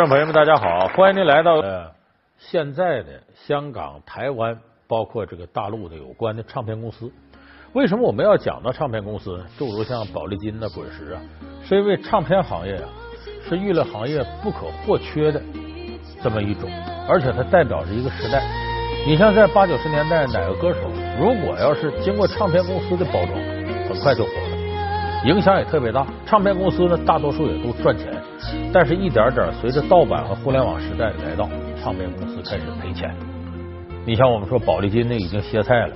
观众朋友们，大家好，欢迎您来到呃现在的香港、台湾，包括这个大陆的有关的唱片公司。为什么我们要讲到唱片公司？诸如像宝丽金呐、滚石啊，是因为唱片行业啊是娱乐行业不可或缺的这么一种，而且它代表着一个时代。你像在八九十年代，哪个歌手如果要是经过唱片公司的包装，很快就火了，影响也特别大。唱片公司呢，大多数也都赚钱，但是一点点随着盗版和互联网时代的来到，唱片公司开始赔钱。你像我们说宝丽金呢，已经歇菜了。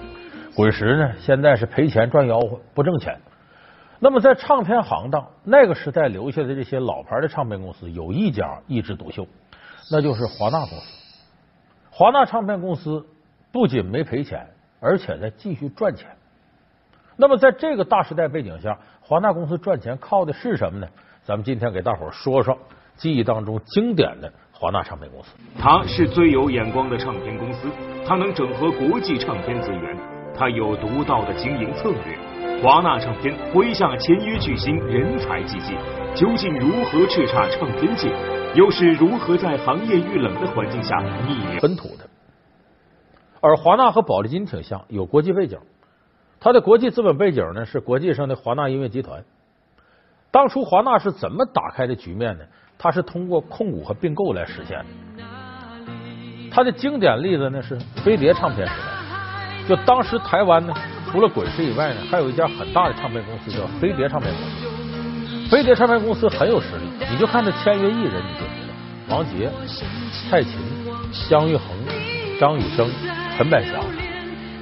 滚石呢，现在是赔钱赚吆喝，不挣钱。那么在唱片行当，那个时代留下的这些老牌的唱片公司，有一家一枝独秀，那就是华纳公司。华纳唱片公司不仅没赔钱，而且在继续赚钱。那么在这个大时代背景下，华纳公司赚钱靠的是什么呢？咱们今天给大伙说说记忆当中经典的华纳唱片公司。它是最有眼光的唱片公司，它能整合国际唱片资源，它有独到的经营策略。华纳唱片麾下签约巨星人才济济，究竟如何叱咤唱片界？又是如何在行业遇冷的环境下逆本土的？而华纳和宝丽金挺像，有国际背景。它的国际资本背景呢是国际上的华纳音乐集团。当初华纳是怎么打开的局面呢？它是通过控股和并购来实现的。它的经典例子呢是飞碟唱片时代。就当时台湾呢，除了滚石以外呢，还有一家很大的唱片公司叫飞碟唱片公司。飞碟唱片公司很有实力。你就看他签约艺人，你就知道，王杰、蔡琴、姜育恒、张雨生、陈百祥、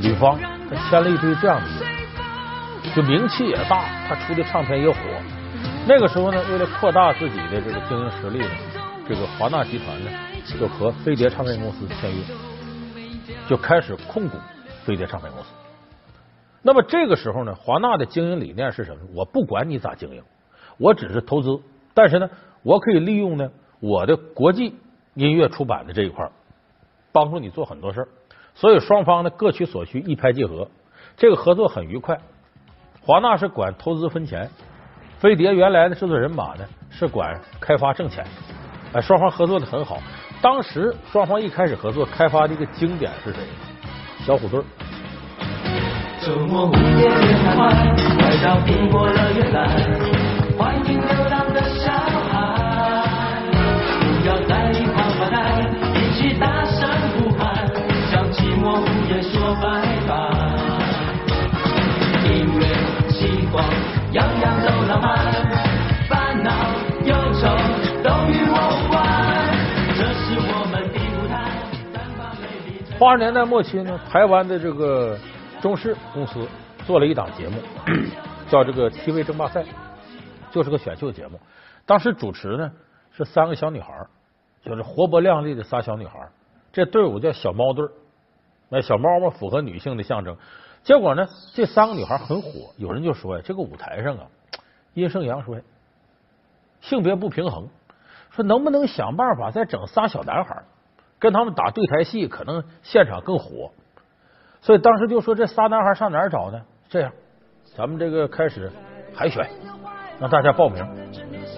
吕方，签了一堆这样的人，就名气也大，他出的唱片也火。那个时候呢，为了扩大自己的这个经营实力呢，这个华纳集团呢就和飞碟唱片公司签约，就开始控股飞碟唱片公司。那么这个时候呢，华纳的经营理念是什么？我不管你咋经营，我只是投资。但是呢，我可以利用呢我的国际音乐出版的这一块，帮助你做很多事儿。所以双方呢各取所需，一拍即合，这个合作很愉快。华纳是管投资分钱，飞碟原来的制作人马呢是管开发挣钱，哎，双方合作的很好。当时双方一开始合作开发的一个经典是谁？小虎队。周末午夜快到苹果乐园来。八十年代末期呢，台湾的这个中视公司做了一档节目，叫这个 TV 争霸赛。就是个选秀节目，当时主持呢是三个小女孩，就是活泼靓丽的仨小女孩。这队伍叫小猫队，那小猫嘛符合女性的象征。结果呢，这三个女孩很火，有人就说呀，这个舞台上啊阴盛阳衰，性别不平衡，说能不能想办法再整仨小男孩，跟他们打对台戏，可能现场更火。所以当时就说这仨男孩上哪儿找呢？这样，咱们这个开始海选。让大家报名，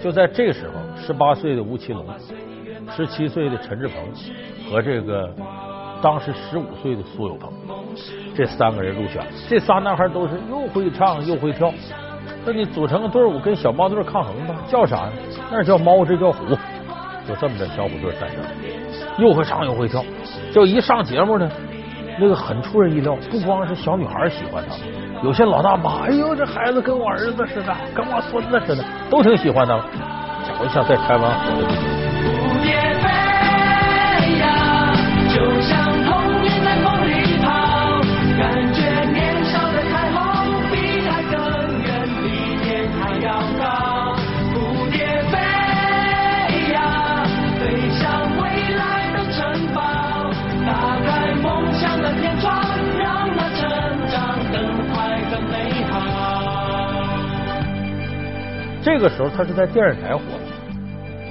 就在这时候，十八岁的吴奇隆，十七岁的陈志朋和这个当时十五岁的苏有朋，这三个人入选。这仨男孩都是又会唱又会跳，那你组成个队伍跟小猫队抗衡吧？叫啥呢？那叫猫，这叫虎，就这么的小虎队诞生。又会唱又会跳，就一上节目呢，那个很出人意料，不光是小女孩喜欢他。有些老大妈，哎呦，这孩子跟我儿子似的，跟我孙子似的，都挺喜欢他。假如像在台湾这个时候他是在电视台火，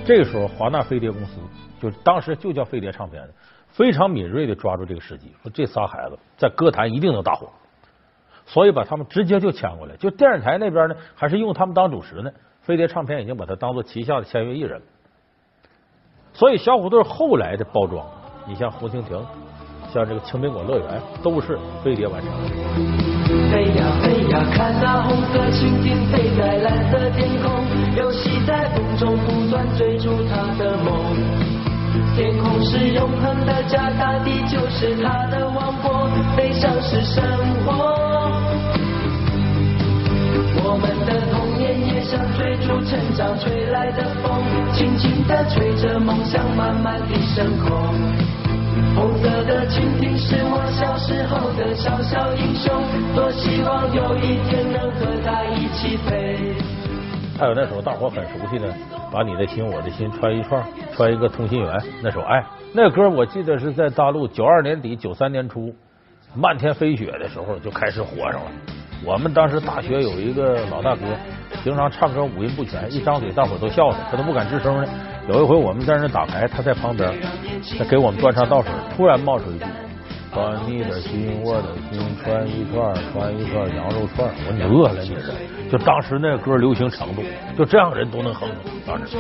这个时候华纳飞碟公司就当时就叫飞碟唱片，非常敏锐的抓住这个时机，说这仨孩子在歌坛一定能大火，所以把他们直接就签过来。就电视台那边呢，还是用他们当主持呢。飞碟唱片已经把他当做旗下的签约艺人了。所以小虎队后来的包装，你像红蜻蜓，像这个青苹果乐园，都是飞碟完成的。飞呀飞呀，看那红色蜻蜓飞在蓝色天空，游戏在风中不断追逐它的梦。天空是永恒的家，大地就是它的王国，飞翔是生活。我们的童年也像追逐成长吹来的风，轻轻地吹着梦想慢慢地升空。红色的蜻蜓是我小时候的小小英雄，多希望有一天能和它一起飞。还有那首大伙很熟悉的《把你的心我的心串一串，串一个同心圆》那首，爱，那歌我记得是在大陆九二年底九三年初漫天飞雪的时候就开始火上了。我们当时大学有一个老大哥，平常唱歌五音不全，一张嘴大伙都笑他，他都不敢吱声呢。有一回我们在那打牌，他在旁边，他给我们端茶倒水，突然冒出一句：“把你的心我的心穿一串，穿一串羊肉串。”我说你饿了你这？就当时那歌流行程度，就这样人都能哼。当时。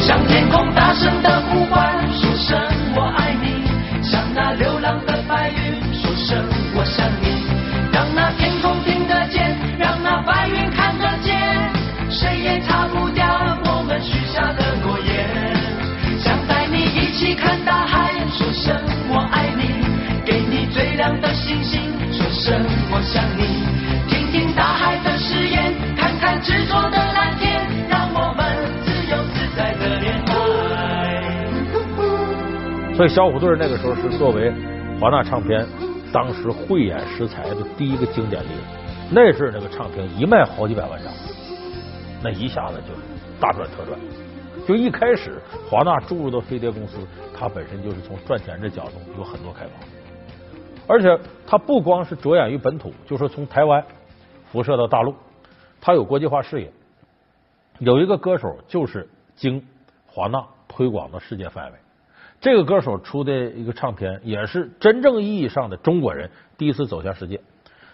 向天空大声的呼唤，所以小虎队那个时候是作为华纳唱片当时慧眼识才的第一个经典例子。那阵那个唱片一卖好几百万张，那一下子就大赚特赚。就一开始华纳注入的飞碟公司，它本身就是从赚钱这角度有很多开发，而且它不光是着眼于本土，就说从台湾辐射到大陆，它有国际化视野。有一个歌手就是经华纳推广到世界范围。这个歌手出的一个唱片，也是真正意义上的中国人第一次走向世界。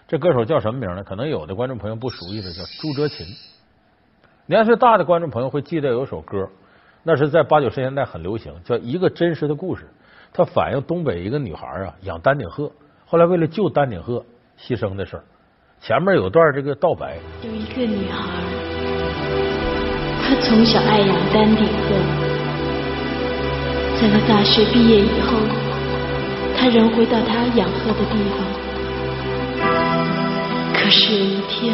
这歌手叫什么名呢？可能有的观众朋友不熟悉的，叫朱哲琴。年岁大的观众朋友会记得有首歌，那是在八九十年代很流行，叫《一个真实的故事》。它反映东北一个女孩啊养丹顶鹤，后来为了救丹顶鹤牺牲的事儿。前面有段这个道白，有一个女孩，她从小爱养丹顶鹤，在他大学毕业以后，他仍回到他养鹤的地方。可是有一天，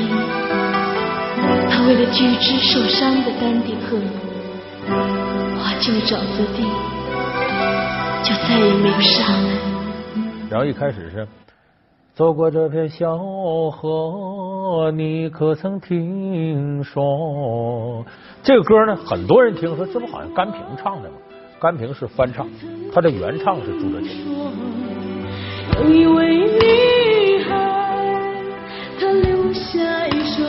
他为了救一只受伤的丹顶鹤，滑进了沼泽地，就再也没有上来。然后一开始是走过这片小河，你可曾听说？这个歌呢，很多人听说，这不好像甘萍唱的吗？甘萍是翻唱，他的原唱是朱哲琴。有一位女孩，她留下一首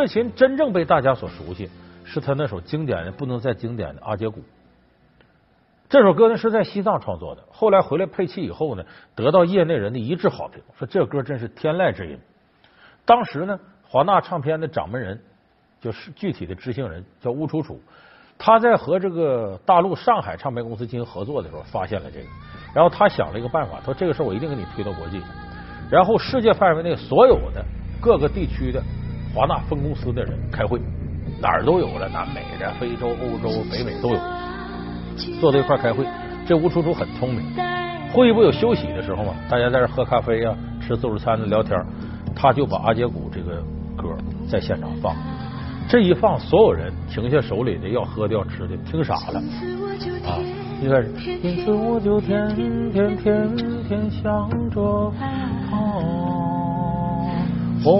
那么朱哲琴真正被大家所熟悉，是他那首经典的不能再经典的《阿姐鼓》。这首歌呢是在西藏创作的，后来回来配器以后呢，得到业内人的一致好评，说这歌真是天籁之音。当时呢，华纳唱片的掌门人就是具体的执行人叫乌楚楚，他在和这个大陆上海唱片公司进行合作的时候，发现了这个，然后他想了一个办法，他说这个事儿我一定给你推到国际去。然后世界范围内所有的各个地区的华纳分公司的人开会，哪儿都有了，南美的、非洲、欧洲、北美都有，坐在一块儿开会。这吴楚楚很聪明，会议不有休息的时候嘛，大家在这喝咖啡呀、吃自助餐的聊天，他就把阿杰古这个歌在现场放。这一放，所有人停下手里的要喝的要吃的，听傻了啊！一开始，因此我就天天天天想着哦，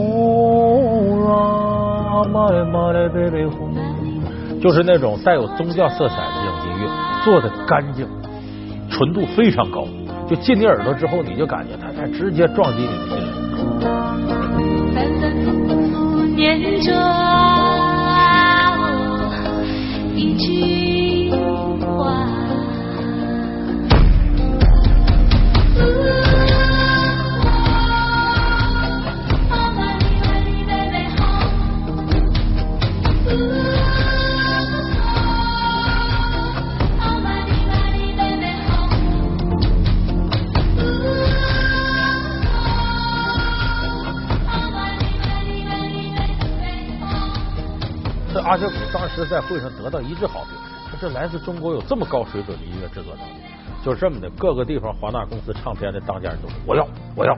玛嘞玛嘞贝贝红，就是那种带有宗教色彩的这种音乐，做的干净，纯度非常高，就进你耳朵之后，你就感觉它在直接撞击你的心灵。念着一句这阿杰古当时在会上得到一致好评，说这来自中国有这么高水准的音乐制作能力，就这么的，各个地方华纳公司唱片的当家人都说我要我要，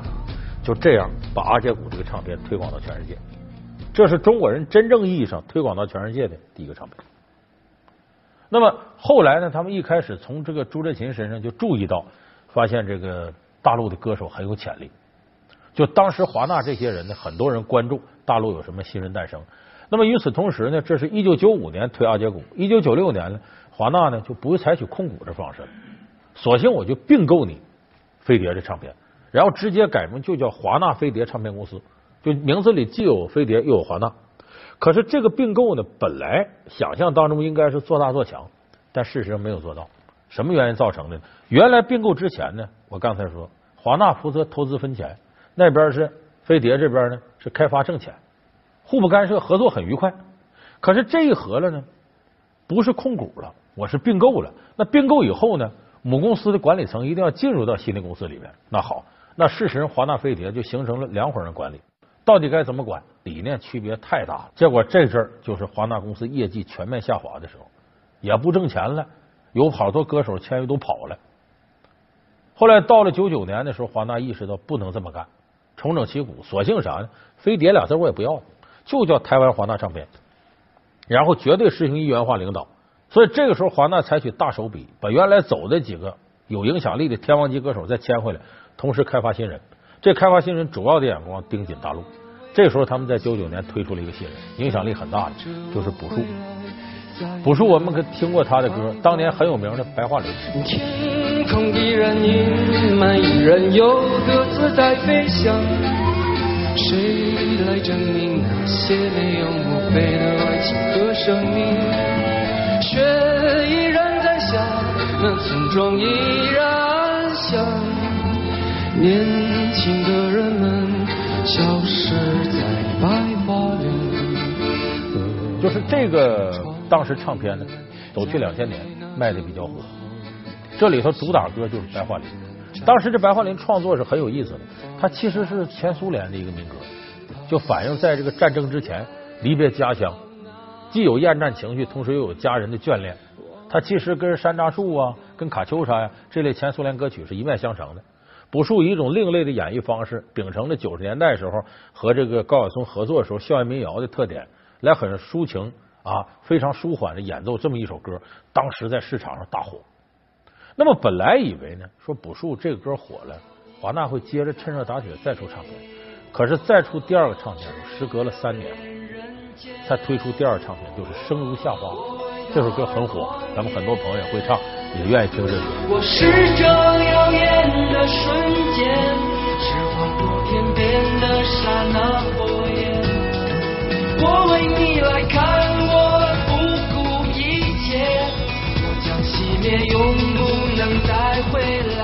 就这样把阿杰古这个唱片推广到全世界，这是中国人真正意义上推广到全世界的第一个唱片。那么后来呢，他们一开始从这个朱振琴身上就注意到，发现这个大陆的歌手很有潜力。就当时华纳这些人呢，很多人关注大陆有什么新人诞生。那么与此同时呢，这是一九九五年推阿杰股，一九九六年呢，华纳呢就不会采取控股的方式了，索性我就并购你飞碟的唱片，然后直接改名就叫华纳飞碟唱片公司，就名字里既有飞碟又有华纳。可是这个并购呢，本来想象当中应该是做大做强，但事实上没有做到。什么原因造成的？原来并购之前呢，我刚才说华纳负责投资分钱，那边是飞碟这边呢是开发挣钱。互不干涉，合作很愉快。可是这一合了呢，不是控股了，我是并购了。那并购以后呢，母公司的管理层一定要进入到新的公司里面。那好，那事实上华纳飞碟就形成了两伙人管理，到底该怎么管？理念区别太大。结果这阵儿就是华纳公司业绩全面下滑的时候，也不挣钱了，有好多歌手签约都跑了。后来到了九九年的时候，华纳意识到不能这么干，重整旗鼓，索性啥呢？飞碟俩字我也不要。就叫台湾华纳唱片，然后绝对实行一元化领导。所以这个时候，华纳采取大手笔，把原来走的几个有影响力的天王级歌手再签回来，同时开发新人。这开发新人主要的眼光盯紧大陆。这时候，他们在九九年推出了一个新人，影响力很大的，就是朴树。朴树，我们可听过他的歌，当年很有名的《白桦林》。天空依然阴霾，依然有鸽子在飞翔。谁来证明那些没有墓碑的爱情和生命？雪依然在下，那村庄依然响，年轻的人们消失在白桦林。就是这个当时唱片呢，走去两千年卖的比较火。这里头主打歌就是《白桦林》。当时这白桦林创作是很有意思的，它其实是前苏联的一个民歌，就反映在这个战争之前离别家乡，既有厌战情绪，同时又有家人的眷恋。它其实跟山楂树啊、跟卡秋莎呀这类前苏联歌曲是一脉相承的。朴树以一种另类的演绎方式，秉承了九十年代时候和这个高晓松合作的时候校园民谣的特点，来很抒情啊、非常舒缓的演奏这么一首歌，当时在市场上大火。那么本来以为呢，说朴树这个歌火了，华纳会接着趁热打铁再出唱片。可是再出第二个唱片，时隔了三年，才推出第二个唱片，就是《生如夏花》。这首歌很火，咱们很多朋友也会唱，也愿意听这歌。我是这耀眼的瞬间，是划过天边的刹那火焰。我为你来看，将熄灭，永不能再回来。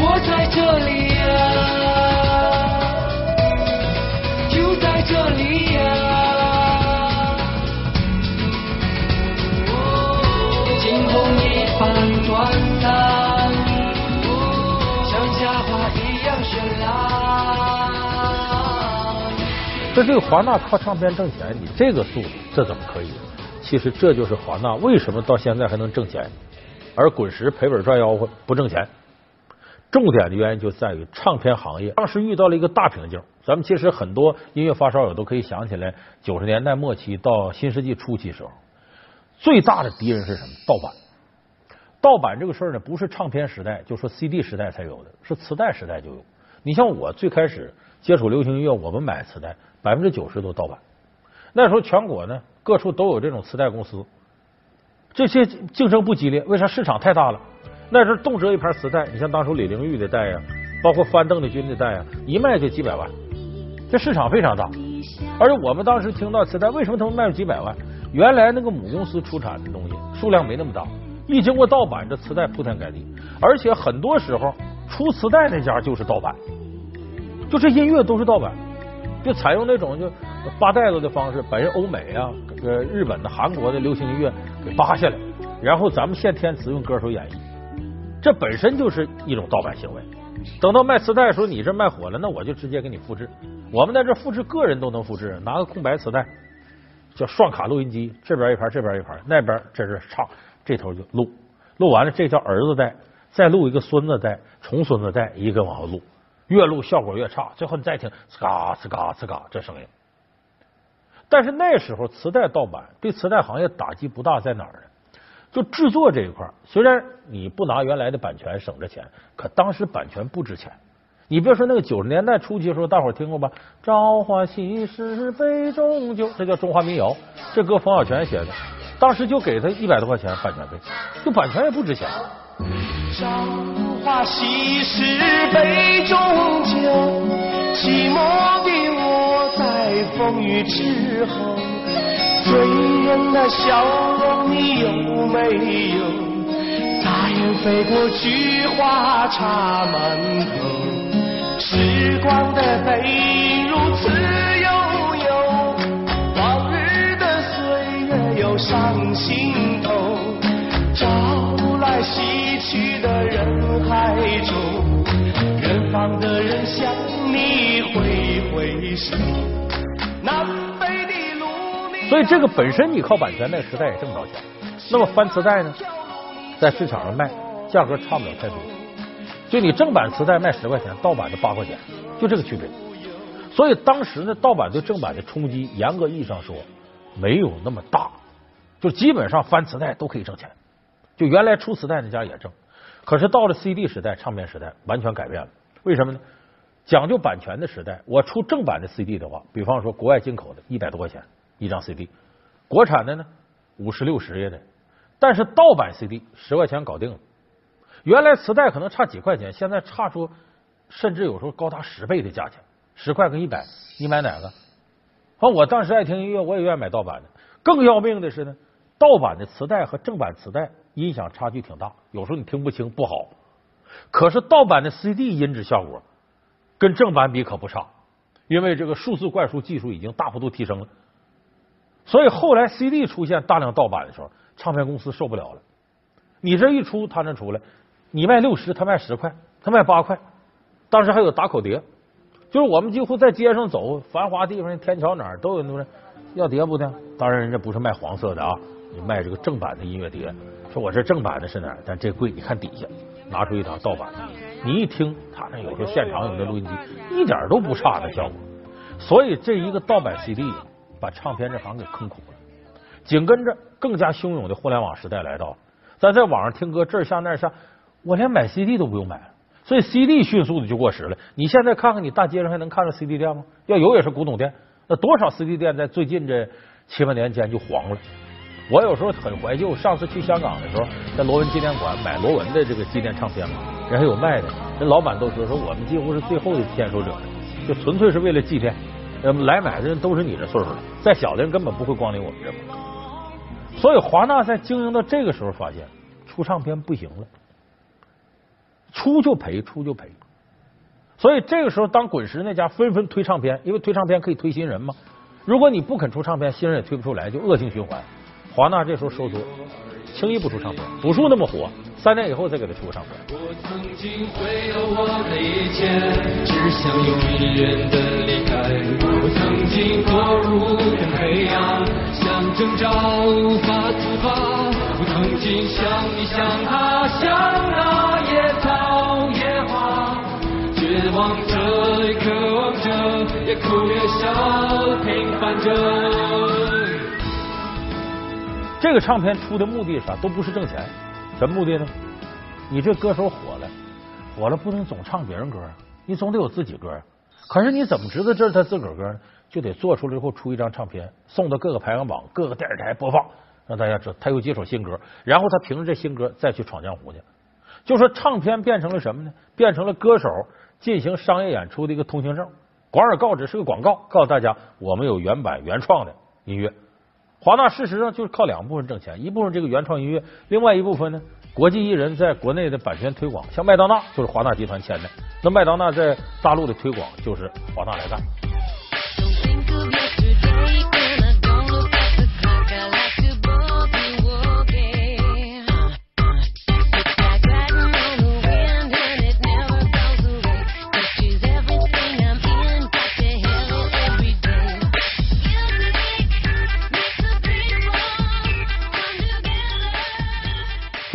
我在这里呀、就在这里呀、惊鸿一般短暂，像夏花一样绚烂。这这个华纳靠唱片挣钱，你这个速度，这怎么可以？其实这就是华纳为什么到现在还能挣钱，而滚石赔本赚吆喝不挣钱。重点的原因就在于唱片行业当时遇到了一个大瓶颈。咱们其实很多音乐发烧友都可以想起来，九十年代末期到新世纪初期时候，最大的敌人是什么？盗版。盗版这个事儿呢，不是唱片时代就说 CD 时代才有的，是磁带时代就有。你像我最开始接触流行音乐，我们买磁带百分之九十都盗版。那时候全国呢各处都有这种磁带公司，这些竞争不激烈，为啥？市场太大了。那时候动辄一盘磁带，你像当初李玲玉的带呀，包括翻邓丽君的带呀，一卖就几百万，这市场非常大。而且我们当时听到磁带，为什么他们卖了几百万？原来那个母公司出产的东西数量没那么大，一经过盗版，这磁带铺天盖地，而且很多时候出磁带那家就是盗版，就这音乐都是盗版，就采用那种就扒袋子的方式，把人欧美啊、呃日本的、韩国的流行音乐给扒下来，然后咱们现填词用歌手演绎，这本身就是一种盗版行为。等到卖磁带的时候，你这卖火了，那我就直接给你复制。我们在这复制，个人都能复制，拿个空白磁带，叫双卡录音机，这边一盘，这边一盘，那边这是唱，这头就录，录完了这叫儿子带，再录一个孙子带，重孙子带，一个往后录，越录效果越差，最后你再听，呲嘎呲嘎呲嘎，这声音。但是那时候磁带盗版对磁带行业打击不大，在哪儿呢？就制作这一块，虽然你不拿原来的版权省着钱，可当时版权不值钱。你别说那个九十年代初期的时候，大伙儿听过吧？朝花夕拾杯中酒，这叫中华民谣。这歌冯小泉写的，当时就给他一百多块钱版权费，就版权也不值钱。朝花夕拾杯中酒，寂寞的我在风雨之后。醉人的笑容你有没有？大雁飞过菊花插满头。时光的背影如此悠悠，往日的岁月又上心头。朝在西去的人海中，远方的人向你挥挥手。南北的路所以这个本身你靠版权，那个时代也挣不着钱。那么翻磁带呢，在市场上卖，价格差不了太多。就你正版磁带卖十块钱，盗版的八块钱，就这个区别。所以当时呢，盗版对正版的冲击，严格意义上说没有那么大，就基本上翻磁带都可以挣钱。就原来出磁带那家也挣，可是到了 CD 时代、唱片时代，完全改变了。为什么呢？讲究版权的时代，我出正版的 CD 的话，比方说国外进口的，一百多块钱一张 CD；国产的呢，五十六十也得。但是盗版 CD 十块钱搞定了。原来磁带可能差几块钱，现在差出甚至有时候高达十倍的价钱，十块跟一百，你买哪个？反正我当时爱听音乐，我也愿意买盗版的。更要命的是呢，盗版的磁带和正版磁带音响差距挺大，有时候你听不清，不好。可是盗版的 CD 音质效果跟正版比可不差，因为这个数字灌输技术已经大幅度提升了。所以后来 CD 出现大量盗版的时候，唱片公司受不了了。你这一出，他能出来。你卖六十，他卖十块，他卖八块。当时还有打口碟，就是我们几乎在街上走，繁华地方、天桥哪儿都有那种要碟不的。当然，人家不是卖黄色的啊，你卖这个正版的音乐碟。说我这正版的是哪儿？但这贵，你看底下拿出一张盗版的，你一听，他那有时候现场有那录音机，一点都不差那效果。所以这一个盗版 CD 把唱片这行给坑苦了。紧跟着更加汹涌的互联网时代来到，咱在网上听歌，这儿下那儿下。我连买 CD 都不用买了，所以 CD 迅速的就过时了。你现在看看，你大街上还能看到 CD 店吗？要有也是古董店。那多少 CD 店在最近这七八年间就黄了。我有时候很怀旧，上次去香港的时候，在罗文纪念馆买罗文的这个纪念唱片嘛，人还有卖的。人老板都说说我们几乎是最后的签收者，就纯粹是为了纪念。来买的人都是你这岁数的，再小的人根本不会光临我们这。所以华纳在经营到这个时候，发现出唱片不行了。出就赔，出就赔。所以这个时候，当滚石那家纷纷推唱片，因为推唱片可以推新人嘛。如果你不肯出唱片，新人也推不出来，就恶性循环。华纳这时候收缩，轻易不出唱片。朴树那么火，三年以后再给他出个唱片。我曾经毁了我的一切，只想永远的离开。我曾经堕入的黑暗，想挣扎无法自拔。我曾经像你，像他，像那野草野花，绝望着，也渴望着，也哭也笑，平凡着。这个唱片出的目的是啥？都不是挣钱，什么目的呢？你这歌手火了，火了不能总唱别人歌，你总得有自己歌。可是你怎么知道这是他自个儿歌呢？就得做出来之后出一张唱片，送到各个排行榜、各个电视台播放，让大家知道他有几首新歌。然后他凭着这新歌再去闯江湖去。就说唱片变成了什么呢？变成了歌手进行商业演出的一个通行证。广而告之是个广告，告诉大家我们有原版原创的音乐。华纳事实上就是靠两部分挣钱，一部分这个原创音乐，另外一部分呢，国际艺人在国内的版权推广，像麦当娜就是华纳集团签的，那麦当娜在大陆的推广就是华纳来干。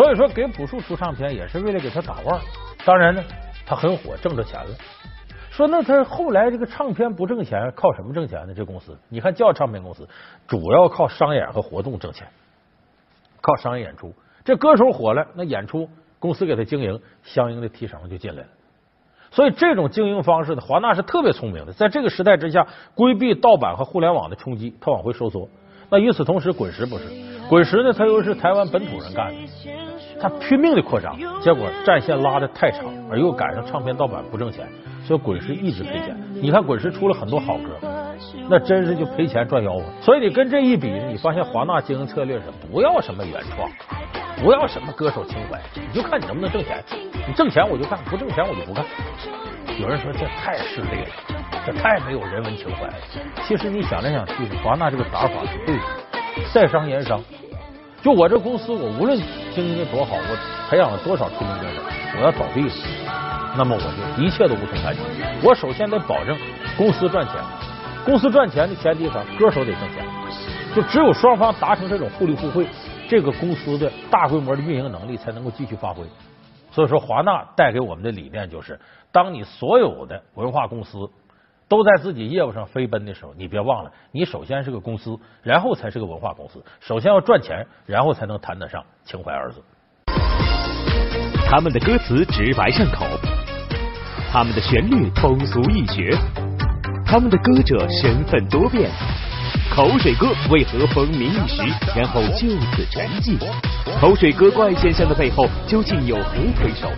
所以说，给朴树出唱片也是为了给他打腕。当然呢，他很火，挣着钱了。说那他后来这个唱片不挣钱，靠什么挣钱呢？这公司，你看叫唱片公司，主要靠商演和活动挣钱，靠商业演出。这歌手火了，那演出公司给他经营，相应的提成就进来了。所以这种经营方式呢，华纳是特别聪明的，在这个时代之下，规避盗版和互联网的冲击，他往回收缩。那与此同时，滚石不是，滚石呢，他又是台湾本土人干的。他拼命的扩张，结果战线拉的太长，而又赶上唱片盗版不挣钱，所以滚石一直赔钱。你看滚石出了很多好歌，那真是就赔钱赚吆喝。所以你跟这一比，你发现华纳经营策略是不要什么原创，不要什么歌手情怀，你就看你能不能挣钱。你挣钱我就干，不挣钱我就不干。有人说这太势利了，这太没有人文情怀了。其实你想来想去，华纳这个打法是对的，在商言商。就我这公司，我无论经营的多好，我培养了多少出名歌手，我要倒闭了，那么我就一切都无从谈起。我首先得保证公司赚钱，公司赚钱的前提啥？歌手得挣钱。就只有双方达成这种互利互惠，这个公司的大规模的运营能力才能够继续发挥。所以说，华纳带给我们的理念就是：当你所有的文化公司。都在自己业务上飞奔的时候，你别忘了，你首先是个公司，然后才是个文化公司。首先要赚钱，然后才能谈得上情怀二字。他们的歌词直白上口，他们的旋律通俗易学，他们的歌者身份多变。口水歌为何风靡一时，然后就此沉寂？口水歌怪现象的背后究竟有何推手？